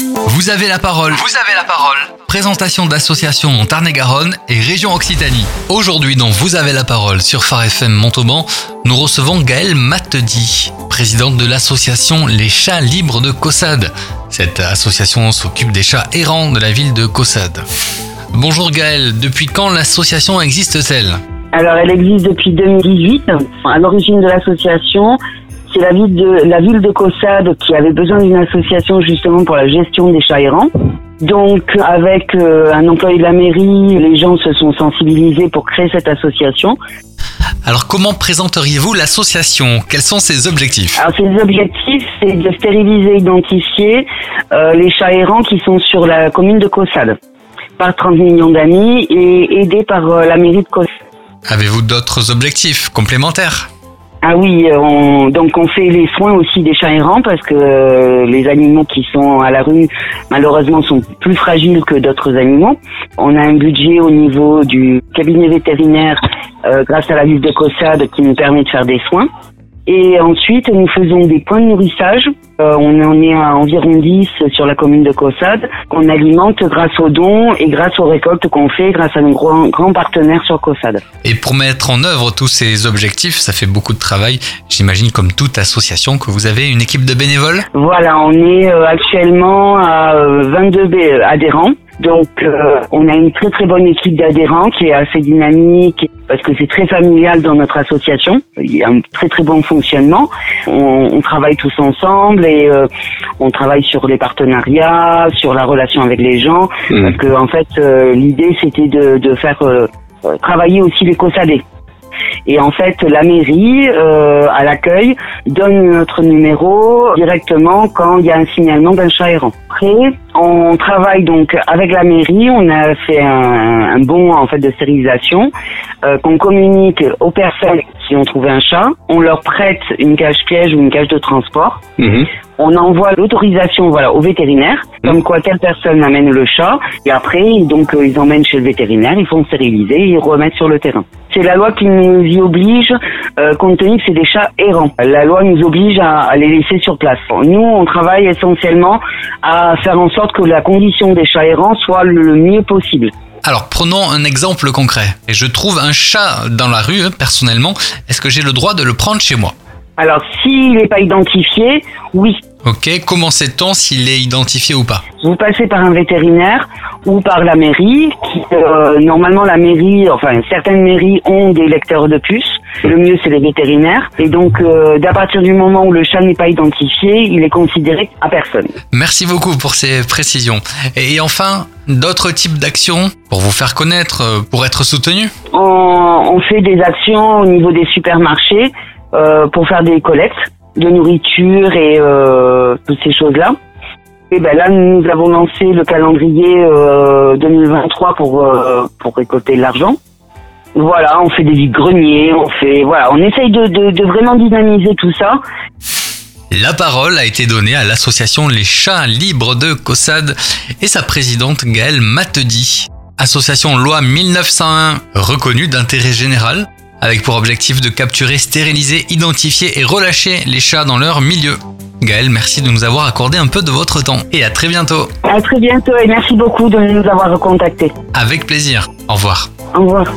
Vous avez la parole. Vous avez la parole. Présentation d'associations en Tarn-et-Garonne et région Occitanie. Aujourd'hui, dans Vous avez la parole sur Phare FM Montauban, nous recevons Gaëlle Matedi, présidente de l'association Les Chats Libres de Caussade. Cette association s'occupe des chats errants de la ville de Caussade. Bonjour Gaëlle, depuis quand l'association existe-t-elle? Alors, elle existe depuis 2018. À l'origine de l'association, c'est la ville de la ville de Caussade qui avait besoin d'une association justement pour la gestion des chats errants. Donc, avec euh, un employé de la mairie, les gens se sont sensibilisés pour créer cette association. Alors comment présenteriez-vous l'association? Quels sont ses objectifs? Alors, ses objectifs, c'est de stériliser, identifier euh, les chats errants qui sont sur la commune de Caussade par 30 millions d'amis et aidés par euh, la mairie de Caussade. Avez-vous d'autres objectifs complémentaires? Ah oui, euh, on, donc on fait les soins aussi des chats errants parce que euh, les animaux qui sont à la rue malheureusement sont plus fragiles que d'autres animaux. On a un budget au niveau du cabinet vétérinaire euh, grâce à la ville de Caussade qui nous permet de faire des soins. Et ensuite, nous faisons des points de nourrissage. Euh, on en est à environ 10 sur la commune de Caussade, qu'on alimente grâce aux dons et grâce aux récoltes qu'on fait grâce à nos grands, grands partenaires sur Caussade. Et pour mettre en œuvre tous ces objectifs, ça fait beaucoup de travail. J'imagine comme toute association que vous avez une équipe de bénévoles? Voilà, on est euh, actuellement à euh, 22 bé- adhérents. Donc, euh, on a une très très bonne équipe d'adhérents qui est assez dynamique parce que c'est très familial dans notre association. Il y a un très très bon fonctionnement. On, on travaille tous ensemble et euh, on travaille sur les partenariats, sur la relation avec les gens. Parce que en fait, euh, l'idée c'était de, de faire euh, euh, travailler aussi les cossadés. Et en fait, la mairie, euh, à l'accueil, donne notre numéro directement quand il y a un signalement d'un chat errant. On travaille donc avec la mairie, on a fait un, bon en fait de stérilisation euh, qu'on communique aux personnes qui ont trouvé un chat. On leur prête une cage piège ou une cage de transport. On envoie l'autorisation voilà au vétérinaire, comme quoi telle personne amène le chat et après donc euh, ils emmènent chez le vétérinaire, ils font stériliser et ils remettent sur le terrain. C'est la loi qui nous y oblige, euh, compte tenu que c'est des chats errants. La loi nous oblige à, à les laisser sur place. Nous, on travaille essentiellement à faire en sorte que la condition des chats errants soit le mieux possible. Alors prenons un exemple concret. Et je trouve un chat dans la rue, personnellement. Est-ce que j'ai le droit de le prendre chez moi? Alors, s'il n'est pas identifié, oui, Ok, comment sait-on s'il est identifié ou pas Vous passez par un vétérinaire ou par la mairie. Qui, euh, normalement, la mairie, enfin certaines mairies ont des lecteurs de puces. Le mieux, c'est les vétérinaires. Et donc, euh, d'à partir du moment où le chat n'est pas identifié, il est considéré à personne. Merci beaucoup pour ces précisions. Et enfin, d'autres types d'actions pour vous faire connaître, euh, pour être soutenu On, on fait des actions au niveau des supermarchés euh, pour faire des collectes de nourriture et euh, toutes ces choses-là. Et ben là, nous avons lancé le calendrier euh, 2023 pour euh, pour récolter de l'argent. Voilà, on fait des vides-greniers, on fait voilà, on essaye de, de, de vraiment dynamiser tout ça. La parole a été donnée à l'association Les Chats Libres de Caussade et sa présidente Gaëlle Matedi. Association loi 1901 reconnue d'intérêt général, avec pour objectif de capturer, stériliser, identifier et relâcher les chats dans leur milieu. Gaëlle, merci de nous avoir accordé un peu de votre temps et à très bientôt. À très bientôt et merci beaucoup de nous avoir contactés. Avec plaisir. Au revoir. Au revoir.